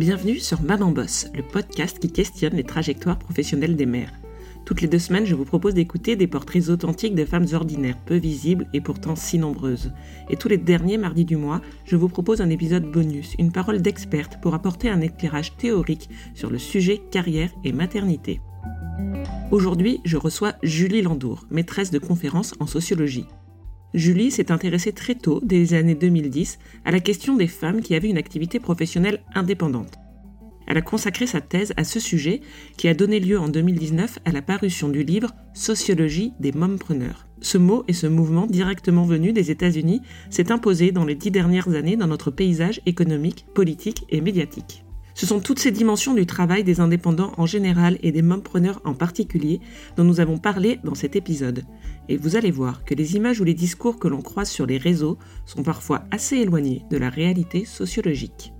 Bienvenue sur Maman Boss, le podcast qui questionne les trajectoires professionnelles des mères. Toutes les deux semaines, je vous propose d'écouter des portraits authentiques de femmes ordinaires, peu visibles et pourtant si nombreuses. Et tous les derniers mardis du mois, je vous propose un épisode bonus, une parole d'experte pour apporter un éclairage théorique sur le sujet carrière et maternité. Aujourd'hui, je reçois Julie Landour, maîtresse de conférences en sociologie. Julie s'est intéressée très tôt, dès les années 2010, à la question des femmes qui avaient une activité professionnelle indépendante. Elle a consacré sa thèse à ce sujet qui a donné lieu en 2019 à la parution du livre Sociologie des mompreneurs. Ce mot et ce mouvement directement venu des États-Unis s'est imposé dans les dix dernières années dans notre paysage économique, politique et médiatique. Ce sont toutes ces dimensions du travail des indépendants en général et des mompreneurs en particulier dont nous avons parlé dans cet épisode. Et vous allez voir que les images ou les discours que l'on croise sur les réseaux sont parfois assez éloignés de la réalité sociologique.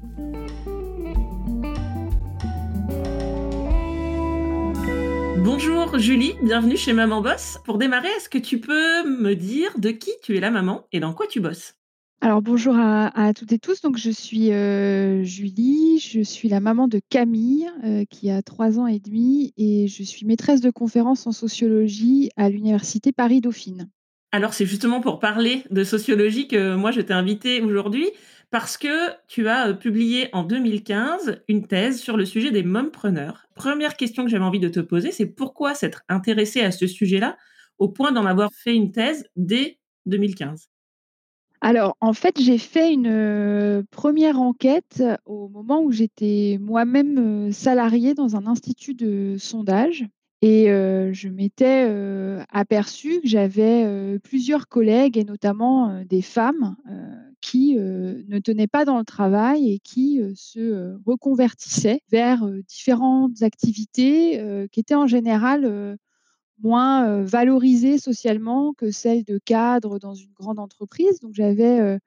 Bonjour Julie, bienvenue chez Maman Boss. Pour démarrer, est-ce que tu peux me dire de qui tu es la maman et dans quoi tu bosses? Alors bonjour à, toutes et tous. Donc je suis euh, Julie, je suis la maman de Camille euh, qui a trois ans et demi et je suis maîtresse de conférences en sociologie à l'université Paris Dauphine. Alors c'est justement pour parler de sociologie que moi je t'ai invitée aujourd'hui parce que tu as euh, publié en 2015 une thèse sur le sujet des mompreneurs. Première question que j'avais envie de te poser, c'est pourquoi s'être intéressée à ce sujet-là au point d'en avoir fait une thèse dès 2015 alors, en fait, j'ai fait une euh, première enquête au moment où j'étais moi-même euh, salariée dans un institut de sondage. Et euh, je m'étais aperçue que j'avais plusieurs collègues et notamment des femmes qui ne tenaient pas dans le travail et qui se reconvertissaient vers différentes activités qui étaient en général moins valorisées socialement que celles de cadres dans une grande entreprise. Donc j'avais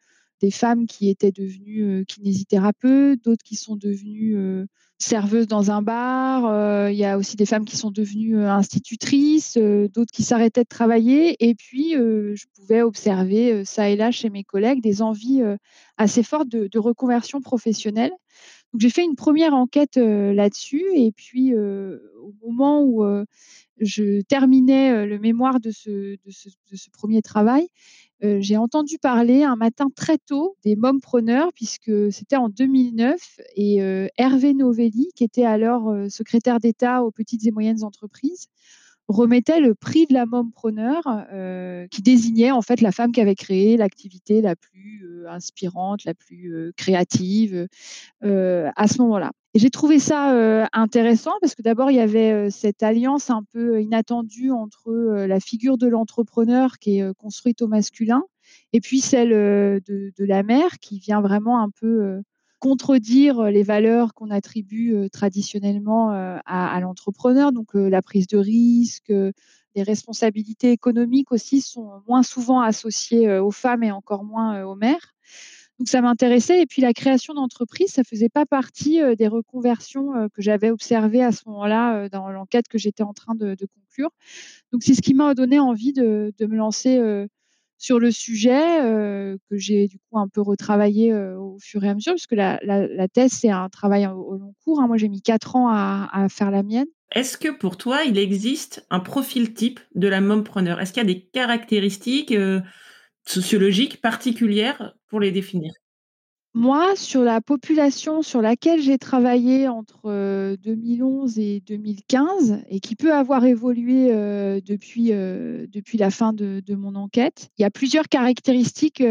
des femmes qui étaient devenues kinésithérapeutes, d'autres qui sont devenues serveuses dans un bar. Il y a aussi des femmes qui sont devenues institutrices, d'autres qui s'arrêtaient de travailler. Et puis, je pouvais observer ça et là chez mes collègues des envies assez fortes de, de reconversion professionnelle. J'ai fait une première enquête là-dessus. Et puis, au moment où je terminais le mémoire de ce, premier travail, j'ai entendu parler un matin très tôt des mompreneurs, puisque c'était en 2009, et Hervé Novelli, qui était alors secrétaire d'État aux petites et moyennes entreprises, remettait le prix de la mompreneur, qui désignait en fait la femme qui avait créé l'activité la plus inspirante, la plus créative à ce moment-là. Et j'ai trouvé ça intéressant parce que d'abord, il y avait cette alliance un peu inattendue entre la figure de l'entrepreneur qui est construite au masculin et puis celle de, la mère qui vient vraiment un peu contredire les valeurs qu'on attribue traditionnellement à, l'entrepreneur. Donc la prise de risque, les responsabilités économiques aussi sont moins souvent associées aux femmes et encore moins aux mères. Donc ça m'intéressait. Et puis la création d'entreprise, ça faisait pas partie euh, des reconversions euh, que j'avais observées à ce moment-là euh, dans l'enquête que j'étais en train de, conclure. Donc c'est ce qui m'a donné envie de, me lancer sur le sujet que j'ai du coup un peu retravaillé au fur et à mesure, parce que la, thèse c'est un travail au, long cours. Hein. Moi j'ai mis quatre ans à, faire la mienne. Est-ce que pour toi il existe un profil type de la mompreneur Est-ce qu'il y a des caractéristiques sociologiques particulières pour les définir? Moi, sur la population sur laquelle j'ai travaillé entre 2011 et 2015 et qui peut avoir évolué depuis, depuis la fin de, mon enquête, il y a plusieurs caractéristiques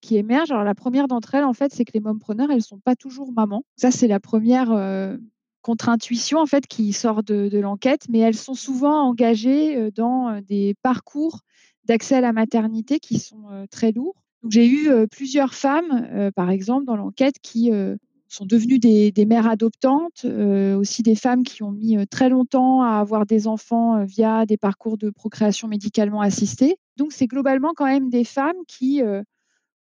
qui émergent. Alors, la première d'entre elles, en fait, c'est que les mompreneurs, elles ne sont pas toujours mamans. Ça, c'est la première contre-intuition, en fait, qui sort de l'enquête, mais elles sont souvent engagées dans des parcours d'accès à la maternité qui sont très lourds. J'ai eu plusieurs femmes, par exemple, dans l'enquête, qui sont devenues des, mères adoptantes, aussi des femmes qui ont mis très longtemps à avoir des enfants via des parcours de procréation médicalement assistée. Donc, c'est globalement quand même des femmes qui,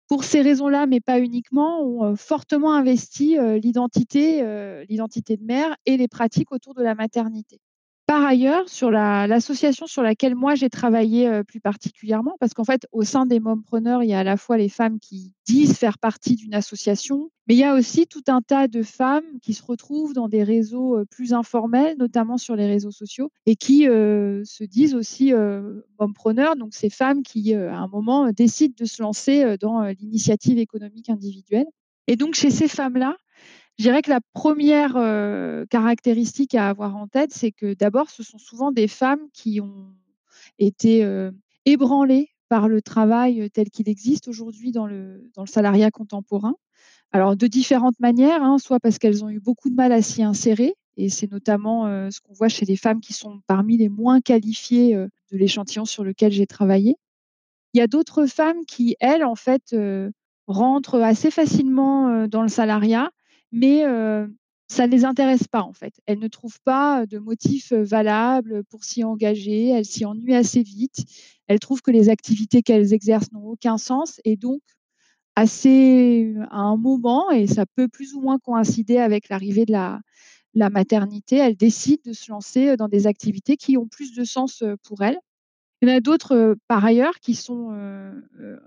pour ces raisons-là, mais pas uniquement, ont fortement investi l'identité, l'identité de mère et les pratiques autour de la maternité. Par ailleurs, sur la l'association sur laquelle moi j'ai travaillé, heu, plus particulièrement, parce qu'en fait, au sein des mompreneurs, il y a à la fois les femmes qui disent faire partie d'une association, mais il y a aussi tout un tas de femmes qui se retrouvent dans des réseaux, heu, plus informels, notamment sur les réseaux sociaux et qui, heu, se disent aussi, mompreneurs, donc ces femmes qui, à un moment, décident de se lancer, dans, l'initiative économique individuelle. Et donc chez ces femmes-là, je dirais que la première re caractéristique à avoir en tête, c'est que d'abord, ce sont souvent des femmes qui ont été, heu, ébranlées par le travail, heu, tel qu'il existe aujourd'hui dans le dans le salariat contemporain. Alors de différentes manières, hein, soit parce qu'elles ont eu beaucoup de mal à s'y insérer et c'est notamment, ce qu'on voit chez les femmes qui sont parmi les moins qualifiées, de l'échantillon sur lequel j'ai travaillé. Il y a d'autres femmes qui, elles, en fait, rentrent assez facilement, dans le salariat, mais ça ne les intéresse pas, en fait. Elles ne trouvent pas de motifs, valables pour s'y engager. Elles s'y ennuient assez vite. Elles trouvent que les activités qu'elles exercent n'ont aucun sens et donc assez à un moment et ça peut plus ou moins coïncider avec l'arrivée de la la maternité, elles décident de se lancer, dans des activités qui ont plus de sens, pour elles. Il y en a d'autres, par ailleurs qui sont, heu,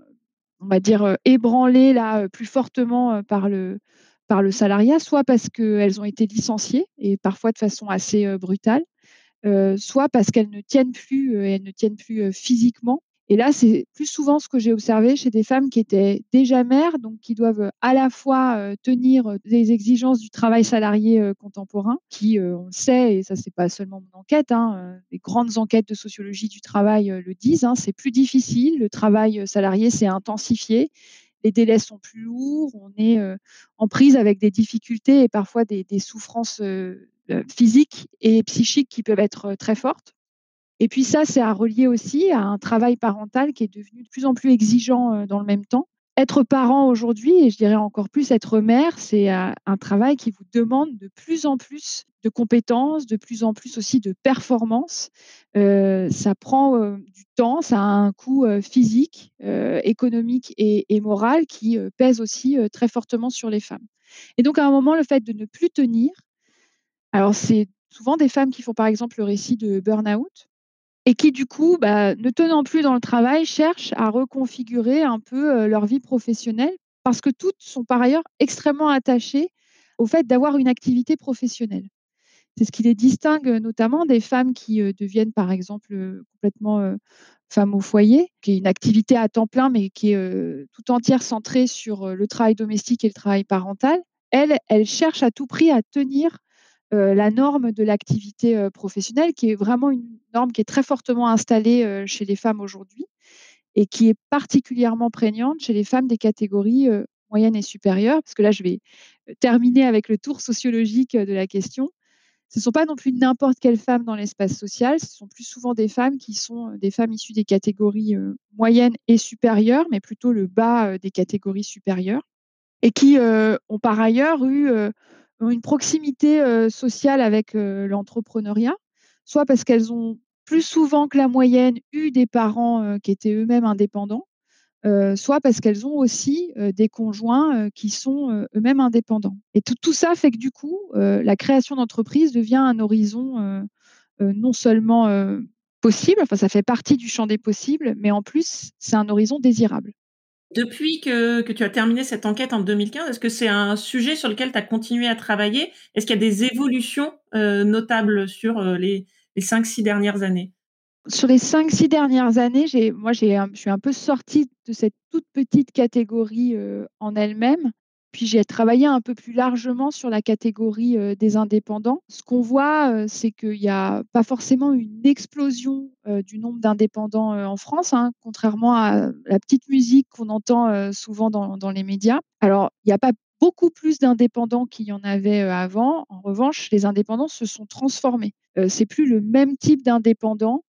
on va dire, ébranlées là, plus fortement, par le par le salariat, soit parce qu'elles ont été licenciées et parfois de façon assez, heu, brutale, heu, soit parce qu'elles ne tiennent plus, heu, elles ne tiennent plus, physiquement. Et là, c'est plus souvent ce que j'ai observé chez des femmes qui étaient déjà mères, donc qui doivent, à la fois, tenir, les exigences du travail salarié, contemporain qui, on le sait et ça c'est pas seulement mon enquête, hein, les grandes enquêtes de sociologie du travail, le disent, hein, c'est plus difficile, le travail, salarié s'est intensifié, les délais sont plus lourds, on est, heu, en prise avec des difficultés et parfois des souffrances, heu heu, physiques et psychiques qui peuvent être, très fortes et puis ça, c'est à relier aussi à un travail parental qui est devenu de plus en plus exigeant, dans le même temps. Être parent aujourd'hui et je dirais encore plus être mère, c'est, heu, un travail qui vous demande de plus en plus de compétences, de plus en plus aussi de performance. Heu, ça prend, heu, du temps, ça a un coût, physique, économique et et moral qui, pèse aussi, très fortement sur les femmes et donc à un moment, le fait de ne plus tenir alors c'est souvent des femmes qui font par exemple le récit de burn-out et qui du coup, bah, ne tenant plus dans le travail, cherchent à reconfigurer un peu, heu, leur vie professionnelle parce que toutes sont par ailleurs extrêmement attachées au fait d'avoir une activité professionnelle. C'est ce qui les distingue, heu, notamment des femmes qui, heu, deviennent par exemple, complètement, femmes au foyer, qui est une activité à temps plein, mais qui est, tout entière centrée sur, le travail domestique et le travail parental. Elles, elles cherchent à tout prix à tenir, la norme de l'activité, heu, professionnelle qui est vraiment une norme qui est très fortement installée, heu, chez les femmes aujourd'hui et qui est particulièrement prégnante chez les femmes des catégories, heu, moyennes et supérieures. Parce que là, je vais, terminer avec le tour sociologique, de la question. Ce sont pas non plus n'importe quelles femmes dans l'espace social, ce sont plus souvent des femmes qui sont, des femmes issues des catégories, heu, moyennes et supérieures, mais plutôt le bas, des catégories supérieures et qui, ont par ailleurs eu, une proximité, sociale avec, l'entrepreneuriat. Soit parce qu'elles ont plus souvent que la moyenne eu des parents, qui étaient eux-mêmes indépendants, soit parce qu'elles ont aussi, des conjoints, qui sont, eux-mêmes indépendants et tout tout ça fait que du coup, la création d'entreprise devient un horizon, non seulement, possible, enfin ça fait partie du champ des possibles, mais en plus, c'est un horizon désirable. Depuis que que tu as terminé cette enquête en 2015, est-ce que c'est un sujet sur lequel tu as continué à travailler? Est-ce qu'il y a des évolutions, heu, notables sur, heu, les les 5-6 dernières années? Sur les 5-6 dernières années, moi je suis un peu sortie de cette toute petite catégorie, heu, en elle-même. Puis j'ai travaillé un peu plus largement sur la catégorie, heu, des indépendants. Ce qu'on voit, heu, c'est qu'il y a pas forcément une explosion, heu, du nombre d'indépendants, en France, hein, contrairement à la petite musique qu'on entend, souvent dans les médias. Alors, il y a pas beaucoup plus d'indépendants qu'il y en avait, avant. En revanche, les indépendants se sont transformés. C'est plus le même type d'indépendant,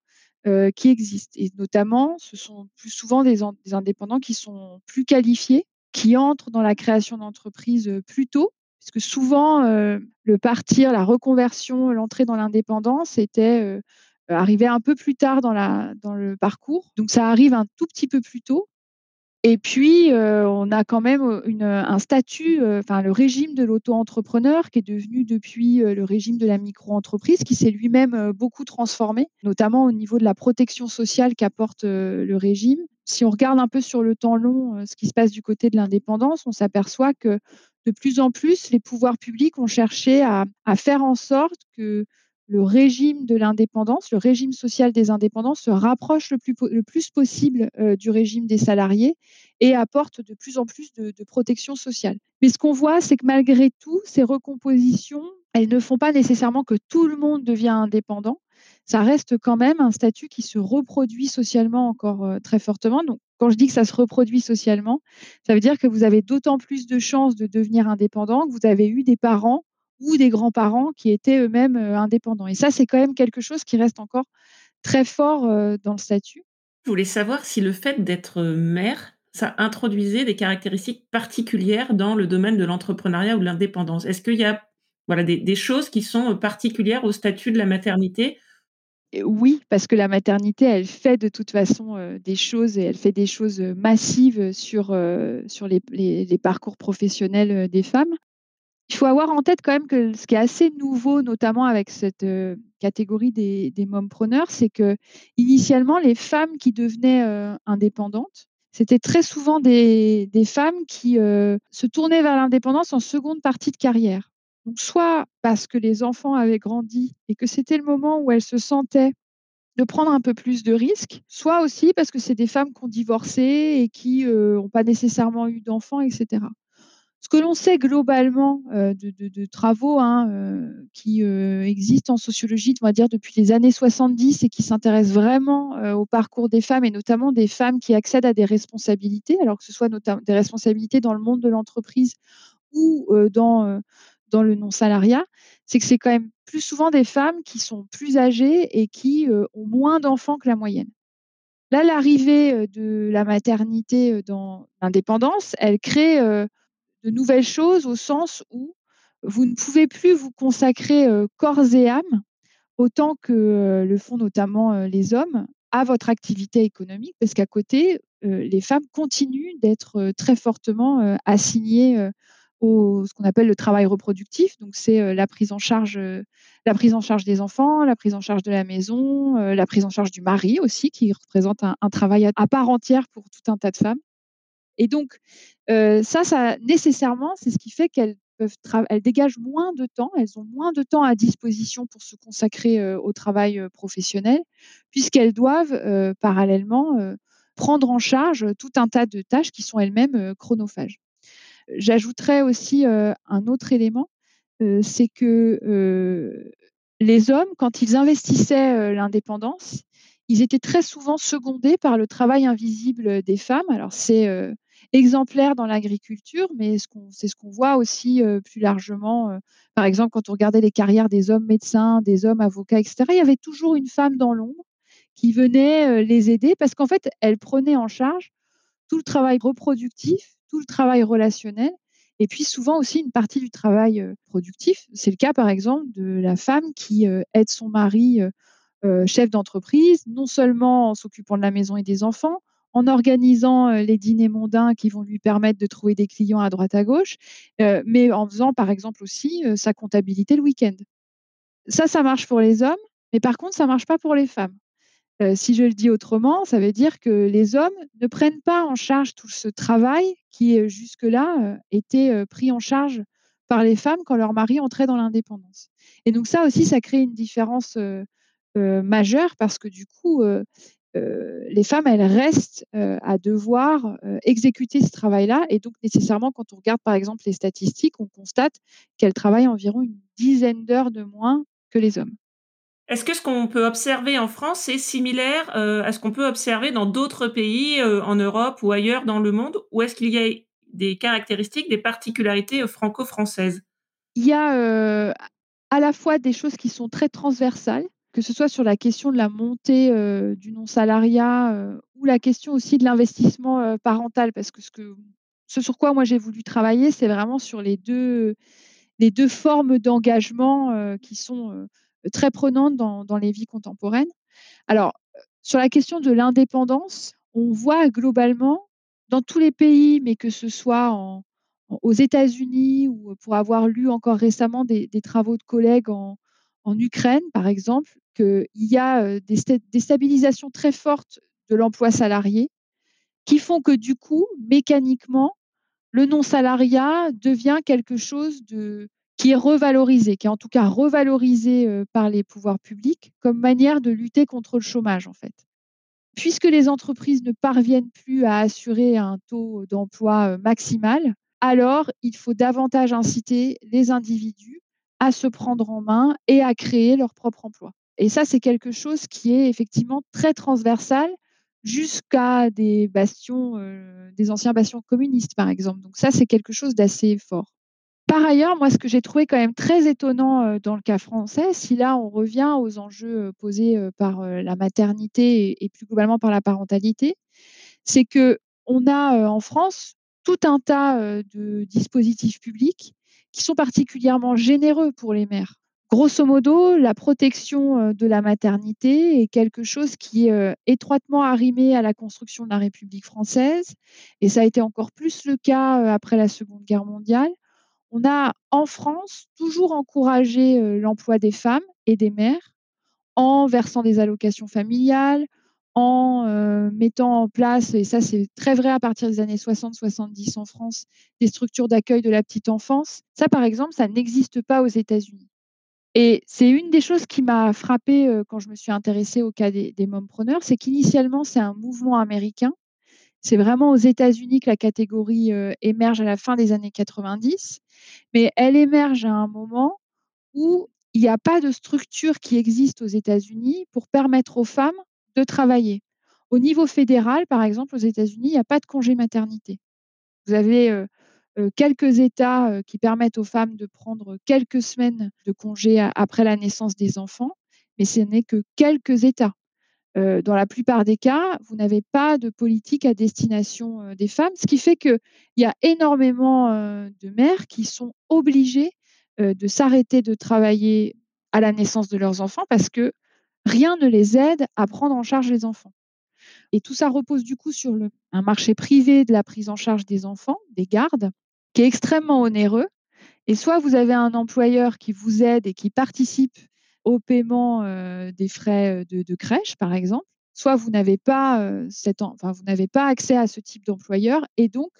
heu, qui existe et notamment, ce sont plus souvent des en des indépendants qui sont plus qualifiés, qui entrent dans la création d'entreprise, heu, plus tôt. Puisque souvent, heu, le partir, la reconversion, l'entrée dans l'indépendance était, heu, arrivait un peu plus tard dans la dans le parcours. Donc ça arrive un tout petit peu plus tôt Et puis, heu, on a quand même, une, un statut, heu, enfin le régime de l'auto-entrepreneur qui est devenu depuis, le régime de la micro-entreprise qui s'est lui-même, beaucoup transformé, notamment au niveau de la protection sociale qu'apporte, le régime. Si on regarde un peu sur le temps long, ce qui se passe du côté de l'indépendance, on s'aperçoit que de plus en plus, les pouvoirs publics ont cherché à faire en sorte que le régime de l'indépendance, le régime social des indépendants se rapproche le plus, le plus possible euh, du régime des salariés et apporte de plus en plus de, de protection sociale. Mais ce qu'on voit, c'est que malgré tout, ces recompositions, elles ne font pas nécessairement que tout le monde devient indépendant. Ça reste quand même un statut qui se reproduit socialement encore euh, très fortement. Donc, quand je dis que ça se reproduit socialement, ça veut dire que vous avez d'autant plus de chances de devenir indépendant que vous avez eu des parents ou des grands-parents qui étaient eux-mêmes euh, indépendants. Et ça, c'est quand même quelque chose qui reste encore très fort euh, dans le statut. Je voulais savoir si le fait d'être mère, ça introduisait des caractéristiques particulières dans le domaine de l'entrepreneuriat ou de l'indépendance. Est-ce qu'il y a voilà, des, des, choses qui sont particulières au statut de la maternité? Oui, parce que la maternité, elle fait de toute façon euh, des choses et elle fait des choses massives sur, euh, sur les, les, les, parcours professionnels des femmes. Il faut avoir en tête quand même que ce qui est assez nouveau, notamment avec cette euh, catégorie des, des mompreneurs, c'est que initialement, les femmes qui devenaient euh, indépendantes, c'était très souvent des, femmes qui euh, se tournaient vers l'indépendance en seconde partie de carrière. Donc, soit parce que les enfants avaient grandi et que c'était le moment où elles se sentaient de prendre un peu plus de risques, soit aussi parce que c'est des femmes qui ont divorcé et qui n'ont pas nécessairement eu d'enfants, etc. Ce que l'on sait globalement euh, de, travaux hein, euh, qui euh, existent en sociologie, on va dire depuis les années 70 et qui s'intéressent vraiment au parcours des femmes et notamment des femmes qui accèdent à des responsabilités, alors que ce soit notamment des responsabilités dans le monde de l'entreprise ou dans, dans le non-salariat, c'est que c'est quand même plus souvent des femmes qui sont plus âgées et qui ont moins d'enfants que la moyenne. Là, l'arrivée de la maternité dans l'indépendance, elle crée de nouvelles choses au sens où vous ne pouvez plus vous consacrer corps et âme autant que le font notamment les hommes à votre activité économique parce qu'à côté, les femmes continuent d'être très fortement assignées au ce qu'on appelle le travail reproductif. Donc c'est la prise en charge, la prise en charge des enfants, la prise en charge de la maison, la prise en charge du mari aussi, qui représente un, un travail à part entière pour tout un tas de femmes. Et donc, ça, ça nécessairement, c'est ce qui fait qu'elles dégagent moins de temps, elles ont moins de temps à disposition pour se consacrer au travail professionnel, puisqu'elles doivent parallèlement prendre en charge tout un tas de tâches qui sont elles-mêmes chronophages. J'ajouterais aussi un autre élément, c'est que les hommes, quand ils investissaient l'indépendance, ils étaient très souvent secondés par le travail invisible des femmes. Alors c'est exemplaire dans l'agriculture, mais c'est ce qu'on voit aussi plus largement. Par exemple, quand on regardait les carrières des hommes médecins, des hommes avocats, etc., il y avait toujours une femme dans l'ombre qui venait les aider parce qu'en fait, elle prenait en charge tout le travail reproductif, tout le travail relationnel, et puis souvent aussi une partie du travail productif. C'est le cas, par exemple, de la femme qui aide son mari chef d'entreprise, non seulement en s'occupant de la maison et des enfants, en organisant les dîners mondains qui vont lui permettre de trouver des clients à droite à gauche, mais en faisant par exemple aussi sa comptabilité le week-end. Ça, ça marche pour les hommes, mais par contre, ça ne marche pas pour les femmes. si je le dis autrement, ça veut dire que les hommes ne prennent pas en charge tout ce travail qui jusque-là était pris en charge par les femmes quand leur mari entrait dans l'indépendance. Et donc ça aussi, ça crée une différence majeure parce que du coup, euh, les femmes, elles restent euh, à devoir euh, exécuter ce travail-là. Et donc, nécessairement, quand on regarde par exemple les statistiques, on constate qu'elles travaillent environ une dizaine d'heures de moins que les hommes. Est-ce que ce qu'on peut observer en France est similaire à ce qu'on peut observer dans d'autres pays en Europe ou ailleurs dans le monde? Ou est-ce qu'il y a des caractéristiques, des particularités franco-françaises? Il y a à la fois des choses qui sont très transversales que ce soit sur la question de la montée du non-salariat ou la question aussi de l'investissement parental, parce que ce, sur quoi moi j'ai voulu travailler, c'est vraiment sur les deux, les deux formes d'engagement qui sont très prenantes dans, dans, les vies contemporaines. Alors, sur la question de l'indépendance, on voit globalement dans tous les pays, mais que ce soit aux États-Unis ou pour avoir lu encore récemment des des travaux de collègues en en Ukraine, par exemple, qu'il y a, des stabilisations très fortes de l'emploi salarié qui font que du coup, mécaniquement, le non-salariat devient quelque chose qui est revalorisé, qui est en tout cas revalorisé, par les pouvoirs publics comme manière de lutter contre le chômage, en fait. Puisque les entreprises ne parviennent plus à assurer un taux d'emploi, maximal, alors il faut davantage inciter les individus à se prendre en main et à créer leur propre emploi. Et ça, c'est quelque chose qui est effectivement très transversal jusqu'à des bastions, heu, des anciens bastions communistes, par exemple. Donc ça, c'est quelque chose d'assez fort. Par ailleurs, moi, ce que j'ai trouvé quand même très étonnant, heu, dans le cas français, si là on revient aux enjeux, heu, posés, par, la maternité et plus globalement par la parentalité, c'est qu'on a, heu, en France tout un tas, de dispositifs publics qui sont particulièrement généreux pour les mères. Grosso modo, la protection, heu, de la maternité est quelque chose qui est, heu, étroitement arrimé à la construction de la République française et ça a été encore plus le cas, heu, après la Seconde Guerre mondiale. On a, en France, toujours encouragé, l'emploi des femmes et des mères en versant des allocations familiales, en, mettant en place et ça c'est très vrai à partir des années 60-70 en France, des structures d'accueil de la petite enfance. Ça, par exemple, ça n'existe pas aux États-Unis et c'est une des choses qui m'a frappée, heu, quand je me suis intéressée au cas des des mompreneurs, c'est qu'initialement, c'est un mouvement américain. C'est vraiment aux États-Unis que la catégorie, heu, émerge à la fin des années 90, mais elle émerge à un moment où il y a pas de structure qui existe aux États-Unis pour permettre aux femmes de travailler. Au niveau fédéral, par exemple, aux États-Unis, il y a pas de congé maternité. Vous avez, heu, quelques États, heu, qui permettent aux femmes de prendre quelques semaines de congé après la naissance des enfants, mais ce n'est que quelques États. Heu, dans la plupart des cas, vous n'avez pas de politique à destination, des femmes, ce qui fait qu'il y a énormément, de mères qui sont obligées, de s'arrêter de travailler à la naissance de leurs enfants parce que rien ne les aide à prendre en charge les enfants et tout ça repose du coup sur un marché privé de la prise en charge des enfants, des gardes, qui est extrêmement onéreux et soit vous avez un employeur qui vous aide et qui participe au paiement, heu, des frais, heu, de crèche, par exemple, soit vous n'avez pas, n'avez pas accès à ce type d'employeur et donc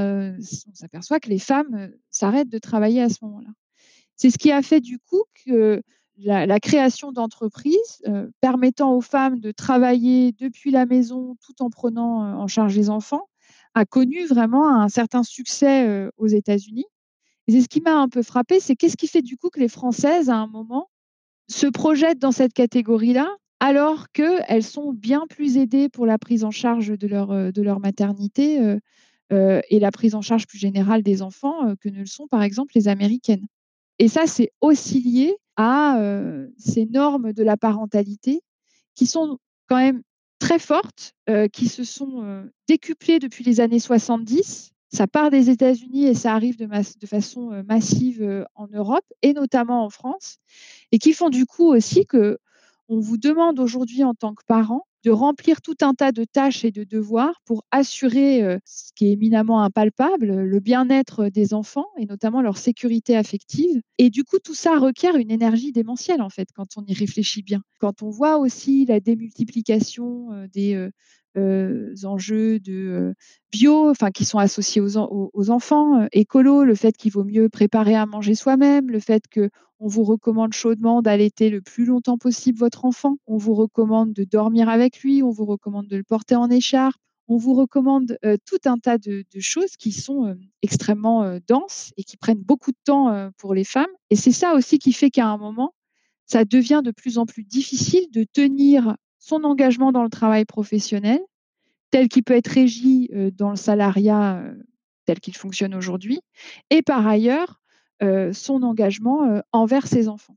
heu, s on s'aperçoit que les femmes, s'arrêtent de travailler à ce moment-là. C'est ce qui a fait du coup que la création d'entreprises, permettant aux femmes de travailler depuis la maison tout en prenant, en charge les enfants, a connu vraiment un certain succès, aux États-Unis et ce qui m'a un peu frappée, c'est qu'est-ce qui fait du coup que les Françaises, à un moment, se projettent dans cette catégorie-là, alors qu'elles sont bien plus aidées pour la prise en charge de leur, de leur maternité, et la prise en charge plus générale des enfants, que ne le sont, par exemple, les Américaines et ça, c'est aussi lié à, ces normes de la parentalité qui sont quand même très fortes, heu, qui se sont, heu, décuplées depuis les années 70. Ça part des États-Unis et ça arrive de façon, heu, massive, en Europe et notamment en France et qui font du coup aussi qu'on vous demande aujourd'hui en tant que parent de remplir tout un tas de tâches et de devoirs pour assurer, heu, ce qui est éminemment impalpable, le bien-être des enfants et notamment leur sécurité affective et du coup, tout ça requiert une énergie démentielle, en fait, quand on y réfléchit bien. Quand on voit aussi la démultiplication, heu, des, heu, enjeux de, heu, bio, enfin qui sont associés aux en aux aux enfants, heu, écolo, le fait qu'il vaut mieux préparer à manger soi-même, le fait qu'on vous recommande chaudement d'allaiter le plus longtemps possible votre enfant. On vous recommande de dormir avec lui, on vous recommande de le porter en écharpe. On vous recommande, tout un tas de choses qui sont, extrêmement, denses et qui prennent beaucoup de temps, pour les femmes et c'est ça aussi qui fait qu'à un moment, ça devient de plus en plus difficile de tenir son engagement dans le travail professionnel, tel qu'il peut être régi, heu, dans le salariat, heu, tel qu'il fonctionne aujourd'hui et par ailleurs, heu, son engagement, envers ses enfants.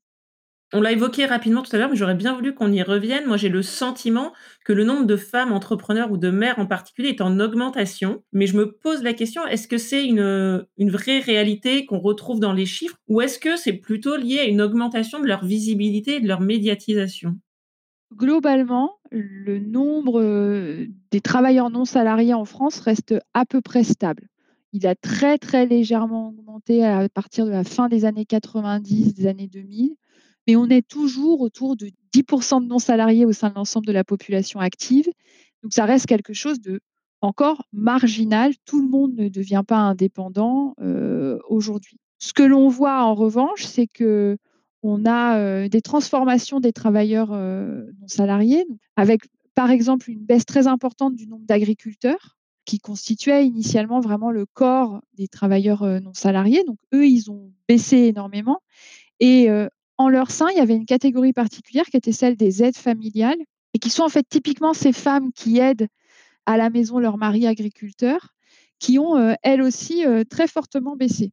On l'a évoqué rapidement tout à l'heure, mais j'aurais bien voulu qu'on y revienne. Moi, j'ai le sentiment que le nombre de femmes entrepreneurs ou de mères en particulier est en augmentation, mais je me pose la question, est-ce que c'est une, une vraie réalité qu'on retrouve dans les chiffres ou est-ce que c'est plutôt lié à une augmentation de leur visibilité et de leur médiatisation? Globalement, le nombre des travailleurs non salariés en France reste à peu près stable. Il a très, très légèrement augmenté à partir de la fin des années 90, des années 2000, mais on est toujours autour de 10% de non salariés au sein de l'ensemble de la population active. Donc ça reste quelque chose de encore marginal. Tout le monde ne devient pas indépendant aujourd'hui. Ce que l'on voit en revanche, c'est que on a des transformations des travailleurs non salariés, avec par exemple une baisse très importante du nombre d'agriculteurs qui constituaient initialement vraiment le corps des travailleurs non salariés. Donc eux, ils ont baissé énormément. Et en leur sein, il y avait une catégorie particulière qui était celle des aides familiales et qui sont en fait typiquement ces femmes qui aident à la maison leur mari agriculteur, qui ont elles aussi très fortement baissé.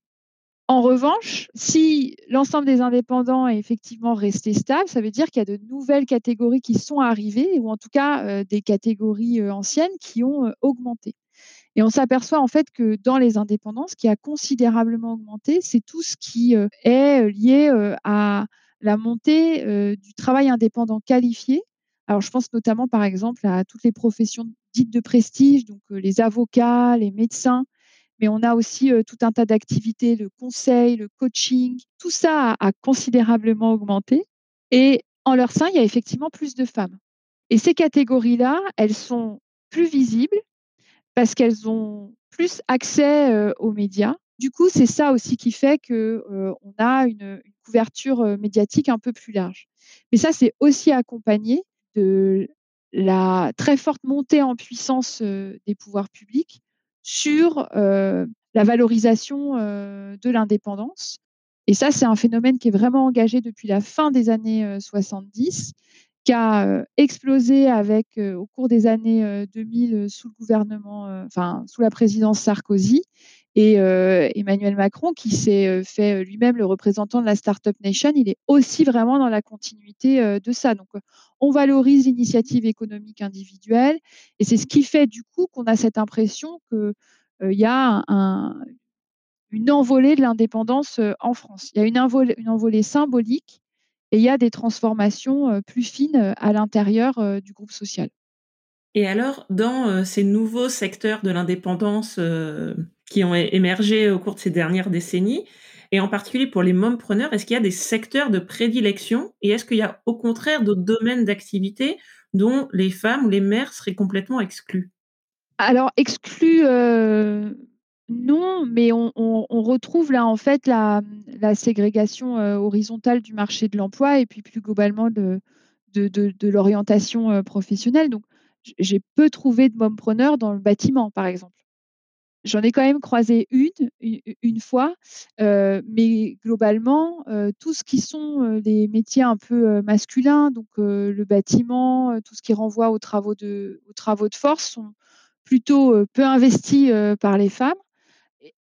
En revanche, si l'ensemble des indépendants est effectivement resté stable, ça veut dire qu'il y a de nouvelles catégories qui sont arrivées, ou en tout cas euh, des catégories euh, anciennes qui ont euh, augmenté. Et on s'aperçoit en fait que dans les indépendants, ce qui a considérablement augmenté, c'est tout ce qui est lié à la montée du travail indépendant qualifié. Alors je pense notamment par exemple à toutes les professions dites de prestige, donc les avocats, les médecins, mais on a aussi tout un tas d'activités, le conseil, le coaching. Tout ça a, considérablement augmenté. Et en leur sein, il y a effectivement plus de femmes. Et ces catégories-là, elles sont plus visibles parce qu'elles ont plus accès aux médias. Du coup, c'est ça aussi qui fait qu'on a une, une, couverture médiatique un peu plus large. Mais ça, c'est aussi accompagné de la très forte montée en puissance des pouvoirs publics sur la valorisation de l'indépendance. Et ça, c'est un phénomène qui est vraiment engagé depuis la fin des années 70, qui a explosé avec, au cours des années 2000 sous le gouvernement, enfin sous la présidence Sarkozy, et Emmanuel Macron, qui s'est fait lui-même le représentant de la Startup Nation, il est aussi vraiment dans la continuité de ça. Donc, on valorise l'initiative économique individuelle et c'est ce qui fait du coup qu'on a cette impression qu'il euh, y a une envolée de l'indépendance euh, en France. Il y a une envolée, symbolique et il y a des transformations euh, plus fines à l'intérieur du groupe social. Et alors, dans ces nouveaux secteurs de l'indépendance qui ont émergé au cours de ces dernières décennies, et en particulier pour les mompreneurs, est-ce qu'il y a des secteurs de prédilection et est-ce qu'il y a au contraire d'autres domaines d'activité dont les femmes ou les mères seraient complètement exclues? Alors, exclues, euh, non, mais on, retrouve là en fait la, ségrégation euh, horizontale du marché de l'emploi et puis plus globalement de, l'orientation euh, professionnelle. Donc, j'ai peu trouvé de mompreneurs dans le bâtiment, par exemple. J'en ai quand même croisé une, une, fois, mais globalement, euh, tout ce qui sont les métiers un peu masculins, donc le bâtiment, tout ce qui renvoie aux travaux de, aux travaux de force, sont plutôt peu investis par les femmes.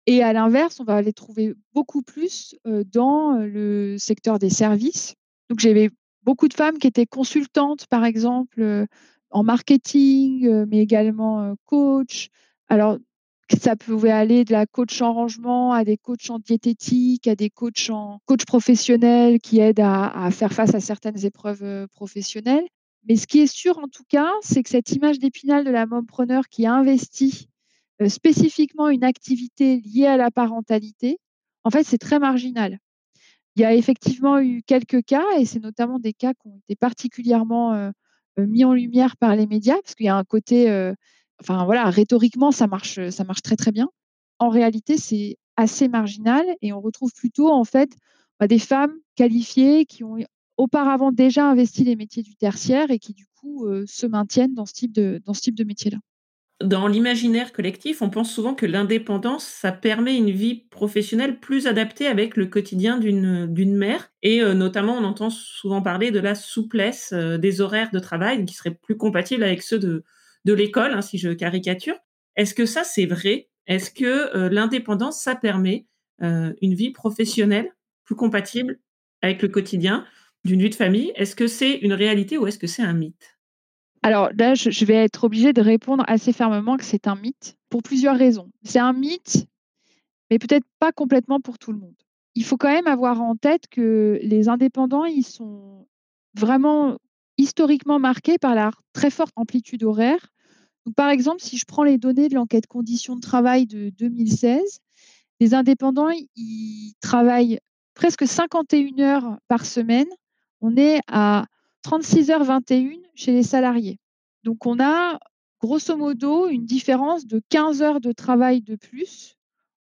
Et à l'inverse, on va les trouver beaucoup plus dans le secteur des services. Donc j'avais beaucoup de femmes qui étaient consultantes, par exemple, en marketing, mais également coach. Alors, ça pouvait aller de la coach en rangement à des coachs en diététique, à des coachs en coach professionnels qui aident à, faire face à certaines épreuves euh, professionnelles. Mais ce qui est sûr en tout cas, c'est que cette image d'épinal de la mompreneur qui a investi euh, spécifiquement une activité liée à la parentalité, en fait, c'est très marginal. Il y a effectivement eu quelques cas, et c'est notamment des cas qui ont été particulièrement euh, mis en lumière par les médias, parce qu'il y a un côté enfin voilà, rhétoriquement, ça marche, ça marche très très bien. En réalité, c'est assez marginal et on retrouve plutôt en fait bah, des femmes qualifiées qui ont auparavant déjà investi les métiers du tertiaire et qui du coup euh, se maintiennent dans ce type de, dans ce type de métier-là. Dans l'imaginaire collectif, on pense souvent que l'indépendance, ça permet une vie professionnelle plus adaptée avec le quotidien d'une mère. Et euh, notamment, on entend souvent parler de la souplesse euh, des horaires de travail qui seraient plus compatibles avec ceux de, l'école, hein, si je caricature. Est-ce que ça, c'est vrai? Est-ce que euh, l'indépendance, ça permet une vie professionnelle plus compatible avec le quotidien d'une vie de famille? Est-ce que c'est une réalité ou est-ce que c'est un mythe? Alors là, je vais être obligée de répondre assez fermement que c'est un mythe pour plusieurs raisons. C'est un mythe, mais peut-être pas complètement pour tout le monde. Il faut quand même avoir en tête que les indépendants, ils sont vraiment historiquement marquées par la très forte amplitude horaire. Donc, par exemple, si je prends les données de l'enquête conditions de travail de 2016, les indépendants, ils travaillent presque 51 heures par semaine. On est à 36 heures 21 chez les salariés. Donc, on a grosso modo une différence de 15 heures de travail de plus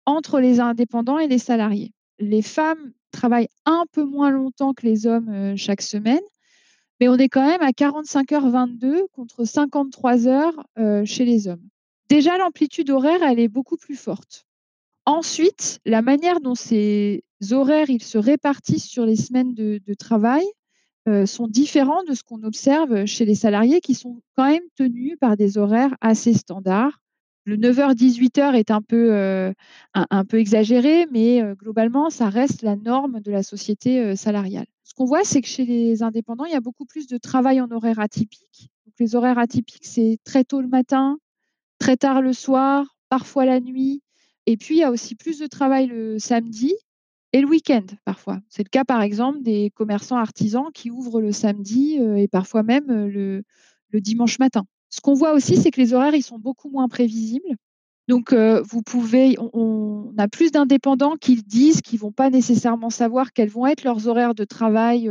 entre les indépendants et les salariés. Les femmes travaillent un peu moins longtemps que les hommes euh, chaque semaine, mais on est quand même à 45 heures 22 contre 53 heures euh, chez les hommes. Déjà, l'amplitude horaire, elle est beaucoup plus forte. Ensuite, la manière dont ces horaires ils se répartissent sur les semaines de, travail euh, sont différents de ce qu'on observe chez les salariés qui sont quand même tenus par des horaires assez standards. Le 9h-18h est un peu, euh, un, peu exagéré, mais euh, globalement, ça reste la norme de la société salariale. Ce qu'on voit, c'est que chez les indépendants, il y a beaucoup plus de travail en horaire atypique. Donc, les horaires atypiques, c'est très tôt le matin, très tard le soir, parfois la nuit, et puis, il y a aussi plus de travail le samedi et le week-end parfois. C'est le cas, par exemple, des commerçants artisans qui ouvrent le samedi euh, et parfois même euh, le, dimanche matin. Ce qu'on voit aussi, c'est que les horaires, ils sont beaucoup moins prévisibles. Donc, euh, vous pouvez, on, a plus d'indépendants qui disent qu'ils vont pas nécessairement savoir quels vont être leurs horaires de travail,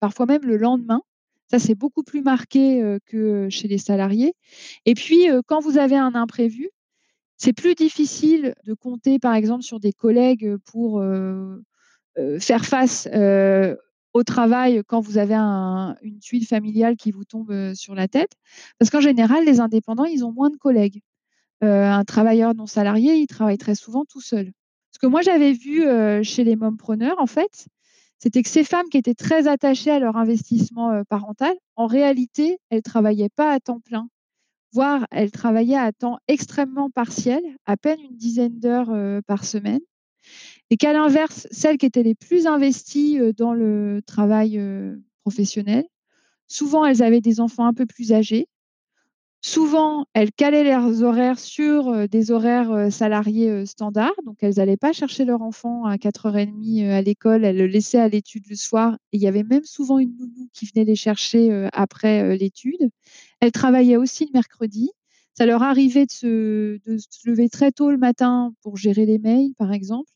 parfois même le lendemain. Ça, c'est beaucoup plus marqué que chez les salariés. Et puis, quand vous avez un imprévu, c'est plus difficile de compter, par exemple, sur des collègues pour faire face au travail quand vous avez une tuile familiale qui vous tombe sur la tête. Parce qu'en général, les indépendants, ils ont moins de collègues. un travailleur non salarié, il travaille très souvent tout seul. Ce que moi, j'avais vu chez les mompreneurs, en fait, c'était que ces femmes qui étaient très attachées à leur investissement parental, en réalité, elles ne travaillaient pas à temps plein voire elle travaillait à temps extrêmement partiel, à peine une dizaine d'heures par semaine. Et qu'à l'inverse, celles qui étaient les plus investies dans le travail professionnel, souvent elles avaient des enfants un peu plus âgés, Souvent, elles calaient leurs horaires sur des horaires salariés standards. Donc, elles n'allaient pas chercher leur enfant à 4h30 à l'école, elles le laissaient à l'étude le soir. Il y avait même souvent une nounou qui venait les chercher après l'étude. Elles travaillaient aussi le mercredi. Ça leur arrivait de se, lever très tôt le matin pour gérer les mails, par exemple.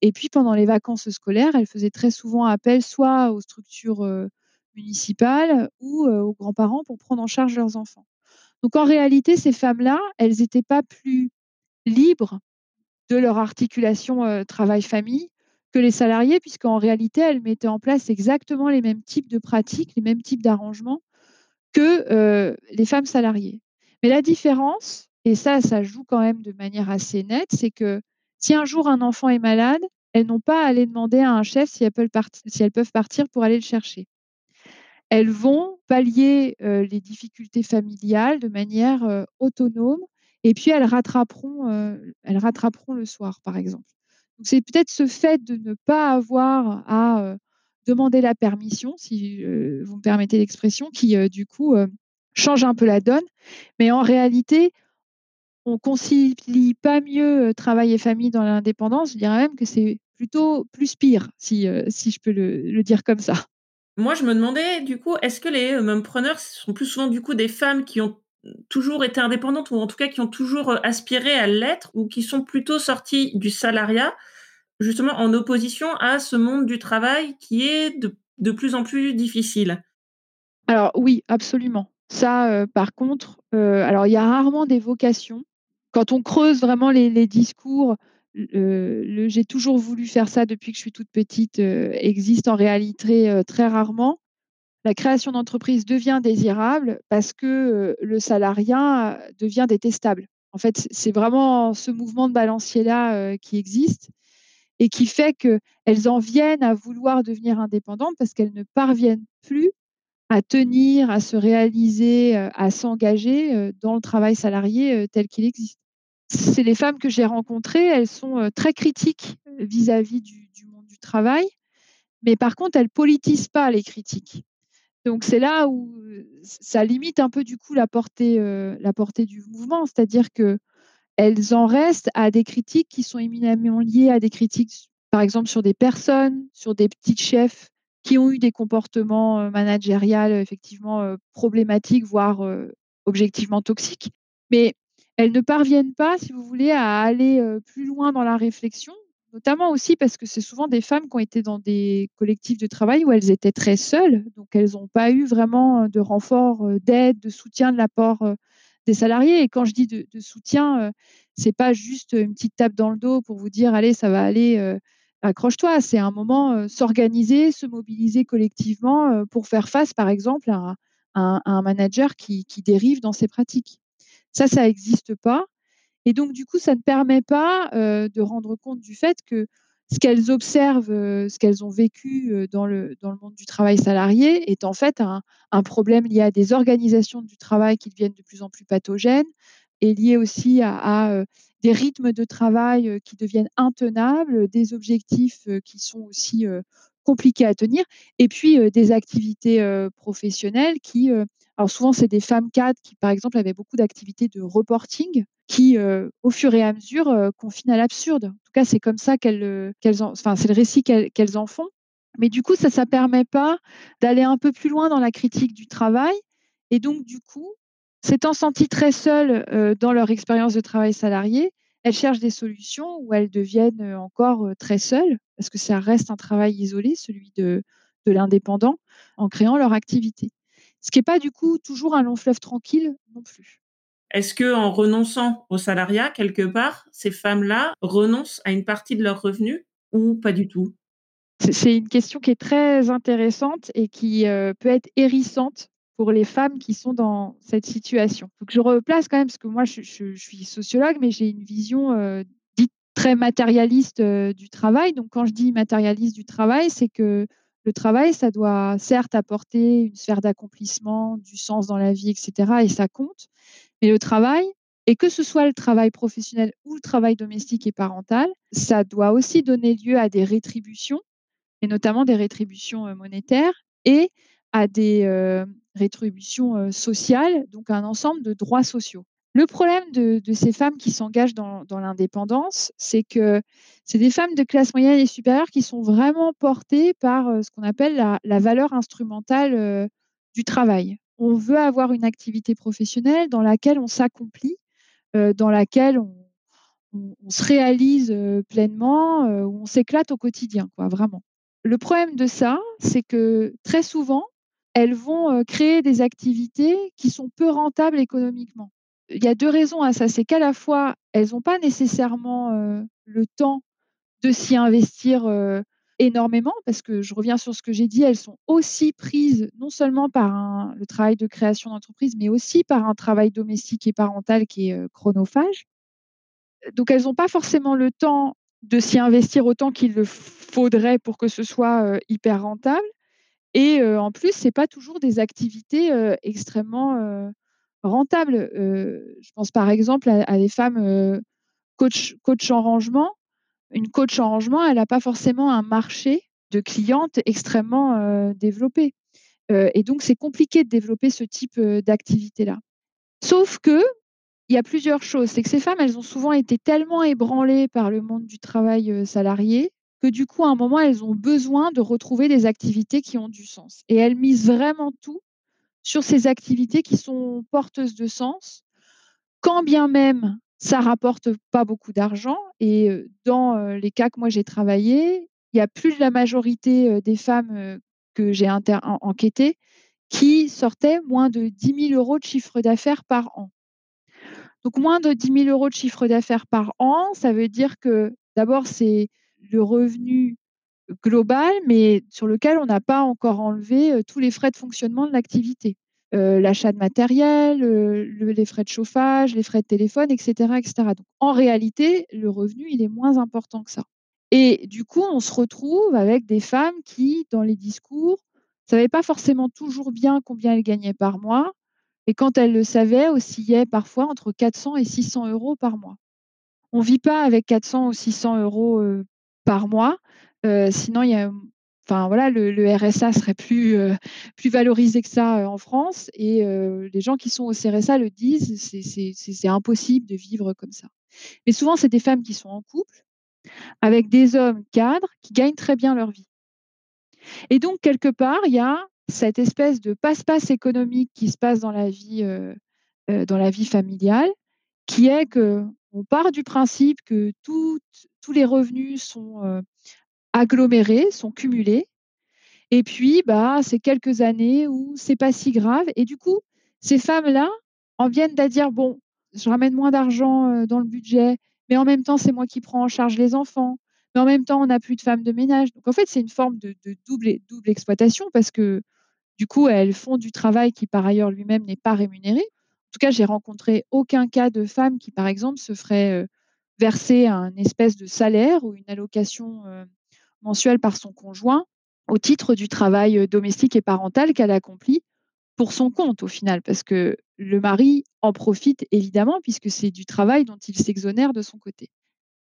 Et puis, pendant les vacances scolaires, elles faisaient très souvent appel soit aux structures municipales ou aux grands-parents pour prendre en charge leurs enfants. Donc en réalité, ces femmes-là, elles n'étaient pas plus libres de leur articulation euh, travail-famille que les salariés, puisqu'en réalité, elles mettaient en place exactement les mêmes types de pratiques, les mêmes types d'arrangements que euh, les femmes salariées. Mais la différence, et ça, ça joue quand même de manière assez nette, c'est que si un jour un enfant est malade, elles n'ont pas à aller demander à un chef si elles peuvent partir pour aller le chercher elles vont pallier euh, les difficultés familiales de manière euh, autonome et puis elles rattraperont, elles rattraperont le soir, par exemple. Donc c'est peut-être ce fait de ne pas avoir à demander la permission, si vous me permettez l'expression, qui du coup change un peu la donne. Mais en réalité, on concilie pas mieux travail et famille dans l'indépendance. Je dirais même que c'est plutôt plus pire, si, si je peux le dire comme ça. Moi, je me demandais, du coup, est-ce que les euh, preneurs sont plus souvent, du coup, des femmes qui ont toujours été indépendantes ou en tout cas qui ont toujours euh, aspiré à l'être ou qui sont plutôt sorties du salariat, justement en opposition à ce monde du travail qui est de, plus en plus difficile Alors oui, absolument. Ça, euh, par contre, alors il y a rarement des vocations. Quand on creuse vraiment les discours, j'ai toujours voulu faire ça depuis que je suis toute petite euh, existe en réalité euh, très rarement. La création d'entreprise devient désirable parce que euh, le salariat devient détestable. En fait, c'est vraiment ce mouvement de balancier-là qui existe et qui fait qu'elles en viennent à vouloir devenir indépendantes parce qu'elles ne parviennent plus à tenir, à se réaliser, à s'engager dans le travail salarié tel qu'il existe c'est les femmes que j'ai rencontrées, elles sont euh, très critiques vis-à-vis du, monde du travail, mais par contre, elles politisent pas les critiques. Donc c'est là où euh, ça limite un peu du coup euh, la portée du mouvement, c'est-à-dire que elles en restent à des critiques qui sont éminemment liées à des critiques, par exemple sur des personnes, sur des petits chefs qui ont eu des comportements managériels effectivement problématiques, voire objectivement toxiques. Mais elles ne parviennent pas, si vous voulez, à aller plus loin dans la réflexion, notamment aussi parce que c'est souvent des femmes qui ont été dans des collectifs de travail où elles étaient très seules, donc elles n'ont pas eu vraiment de renfort, d'aide, de soutien de l'apport des salariés. Et quand je dis de, soutien, c'est pas juste une petite tape dans le dos pour vous dire allez, ça va aller, accroche-toi. C'est un moment s'organiser, se mobiliser collectivement pour faire face, par exemple, à, un manager qui dérive dans ses pratiques. Ça, ça n'existe pas. Et donc, du coup, ça ne permet pas de rendre compte du fait que ce qu'elles observent, ce qu'elles ont vécu dans le, monde du travail salarié est en fait un, problème lié à des organisations du travail qui deviennent de plus en plus pathogènes et lié aussi à des rythmes de travail qui deviennent intenables, des objectifs qui sont aussi compliqués à tenir, et puis des activités professionnelles qui, alors souvent c'est des femmes cadres qui par exemple avaient beaucoup d'activités de reporting, qui au fur et à mesure confinent à l'absurde. En tout cas c'est comme ça qu'elles, qu'elles enfin c'est le récit qu'elles, en font. Mais du coup ça ça permet pas d'aller un peu plus loin dans la critique du travail, et donc du coup S'étant senties très seules dans leur expérience de travail salarié, elles cherchent des solutions où elles deviennent encore très seules, parce que ça reste un travail isolé, celui de, de l'indépendant, en créant leur activité. Ce qui n'est pas du coup toujours un long fleuve tranquille non plus. Est-ce que en renonçant au salariat, quelque part, ces femmes-là renoncent à une partie de leurs revenus ou pas du tout? C'est une question qui est très intéressante et qui peut être hérissante pour les femmes qui sont dans cette situation. Donc je replace quand même, parce que moi je, suis sociologue, mais j'ai une vision euh, dite très matérialiste euh, du travail. Donc quand je dis matérialiste du travail, c'est que le travail, ça doit certes apporter une sphère d'accomplissement, du sens dans la vie, etc. Et ça compte. Mais le travail, et que ce soit le travail professionnel ou le travail domestique et parental, ça doit aussi donner lieu à des rétributions, et notamment des rétributions euh, monétaires, et à des rétributions sociales, donc un ensemble de droits sociaux. Le problème de, ces femmes qui s'engagent dans, l'indépendance, c'est que c'est des femmes de classe moyenne et supérieure qui sont vraiment portées par ce qu'on appelle la, valeur instrumentale du travail. On veut avoir une activité professionnelle dans laquelle on s'accomplit, dans laquelle on, se réalise pleinement, où on s'éclate au quotidien, quoi, vraiment. Le problème de ça, c'est que très souvent, elles vont créer des activités qui sont peu rentables économiquement. Il y a deux raisons à ça. C'est qu'à la fois, elles n'ont pas nécessairement le temps de s'y investir énormément, parce que je reviens sur ce que j'ai dit, elles sont aussi prises non seulement par le travail de création d'entreprise, mais aussi par un travail domestique et parental qui est chronophage. Donc elles n'ont pas forcément le temps de s'y investir autant qu'il le faudrait pour que ce soit hyper rentable. Et en plus, c'est pas toujours des activités extrêmement rentables. je pense par exemple à, des femmes coach, coach en rangement. Une coach en rangement, elle n'a pas forcément un marché de clientes extrêmement développé. et donc, c'est compliqué de développer ce type d'activité-là. Sauf que il y a plusieurs choses. C'est que ces femmes, elles ont souvent été tellement ébranlées par le monde du travail salarié que du coup, à un moment, elles ont besoin de retrouver des activités qui ont du sens. Et elles misent vraiment tout sur ces activités qui sont porteuses de sens, quand bien même ça rapporte pas beaucoup d'argent. Et dans les cas que moi j'ai travaillé, il y a plus de la majorité des femmes que j'ai enquêtées qui sortaient moins de 10 000 euros de chiffre d'affaires par an. Donc moins de 10 000 euros de chiffre d'affaires par an, ça veut dire que d'abord c'est le revenu global, mais sur lequel on n'a pas encore enlevé tous les frais de fonctionnement de l'activité. l'achat de matériel, les frais de chauffage, les frais de téléphone, etc., etc. Donc, en réalité, le revenu, il est moins important que ça. Et du coup, on se retrouve avec des femmes qui, dans les discours, ne savaient pas forcément toujours bien combien elles gagnaient par mois. Et quand elles le savaient, oscillaient parfois entre 400 et 600 euros par mois. On ne vit pas avec 400 ou 600 euros par mois. Sinon, il y a, enfin voilà, le, RSA serait plus plus valorisé que ça en France. Et les gens qui sont au CRSA le disent, c'est impossible de vivre comme ça. Mais souvent, c'est des femmes qui sont en couple avec des hommes cadres qui gagnent très bien leur vie. Et donc, quelque part, il y a cette espèce de passe-passe économique qui se passe dans la vie, dans la vie familiale, qui est que on part du principe que tous les revenus sont agglomérés, sont cumulés. Et puis, bah, c'est quelques années où c'est pas si grave. Et du coup, ces femmes-là en viennent à dire bon, je ramène moins d'argent dans le budget, mais en même temps, c'est moi qui prends en charge les enfants mais en même temps, on n'a plus de femmes de ménage. Donc en fait, c'est une forme de, double, double exploitation parce que du coup, elles font du travail qui par ailleurs lui-même n'est pas rémunéré. En tout cas, j'ai rencontré aucun cas de femme qui, par exemple, se ferait euh, verser un espèce de salaire ou une allocation euh, mensuelle par son conjoint au titre du travail euh, domestique et parental qu'elle accomplit pour son compte au final, parce que le mari en profite évidemment puisque c'est du travail dont il s'exonère de son côté.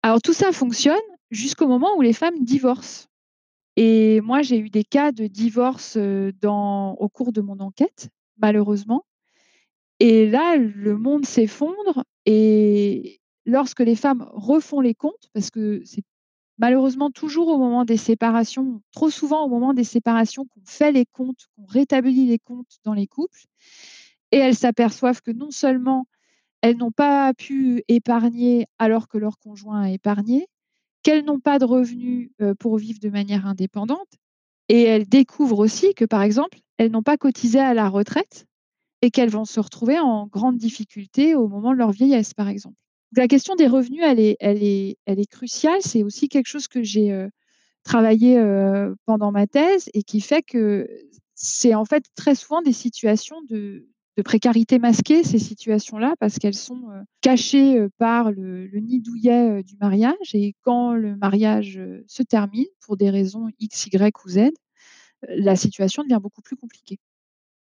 Alors tout ça fonctionne jusqu'au moment où les femmes divorcent. Et moi, j'ai eu des cas de divorce dans, au cours de mon enquête, malheureusement. Et là, le monde s'effondre. Et lorsque les femmes refont les comptes, parce que c'est malheureusement toujours au moment des séparations, trop souvent au moment des séparations, qu'on fait les comptes, qu'on rétablit les comptes dans les couples, et elles s'aperçoivent que non seulement elles n'ont pas pu épargner alors que leur conjoint a épargné, qu'elles n'ont pas de revenus pour vivre de manière indépendante. Et elles découvrent aussi que, par exemple, elles n'ont pas cotisé à la retraite et qu'elles vont se retrouver en grande difficulté au moment de leur vieillesse, par exemple. La question des revenus, elle est, cruciale. C'est aussi quelque chose que j'ai travaillé pendant ma thèse et qui fait que c'est en fait très souvent des situations de, précarité masquée, ces situations-là, parce qu'elles sont euh, cachées euh, par le, nid douillet euh, du mariage. Et quand le mariage se termine, pour des raisons X, Y ou Z, la situation devient beaucoup plus compliquée.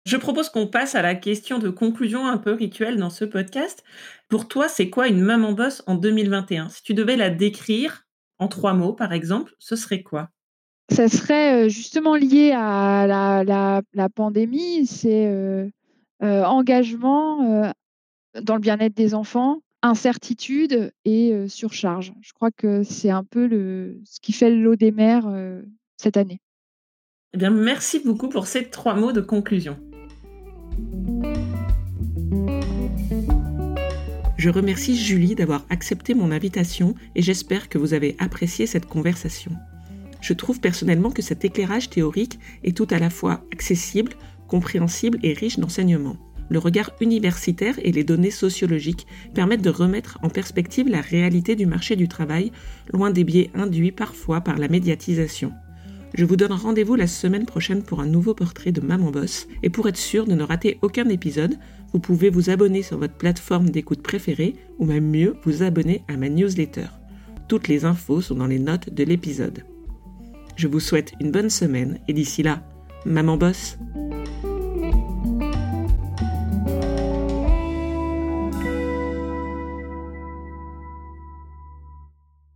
Je propose qu'on passe à la question de conclusion un peu rituelle dans ce podcast. Pour toi, c'est quoi une maman boss en 2021 Si tu devais la décrire en trois mots, par exemple, ce serait quoi? Ça serait justement lié à la, pandémie. C'est euh, engagement euh, dans le bien-être des enfants, incertitude et euh, surcharge. Je crois que c'est un peu le, ce qui fait le lot des mères cette année. Eh bien, merci beaucoup pour ces trois mots de conclusion. Je remercie Julie d'avoir accepté mon invitation et j'espère que vous avez apprécié cette conversation. Je trouve personnellement que cet éclairage théorique est tout à la fois accessible, compréhensible et riche d'enseignements. Le regard universitaire et les données sociologiques permettent de remettre en perspective la réalité du marché du travail, loin des biais induits parfois par la médiatisation. Je vous donne rendez-vous la semaine prochaine pour un nouveau portrait de Maman Boss. Et pour être sûr de ne rater aucun épisode, vous pouvez vous abonner sur votre plateforme d'écoute préférée ou même mieux, vous abonner à ma newsletter. Toutes les infos sont dans les notes de l'épisode. Je vous souhaite une bonne semaine et d'ici là, Maman Boss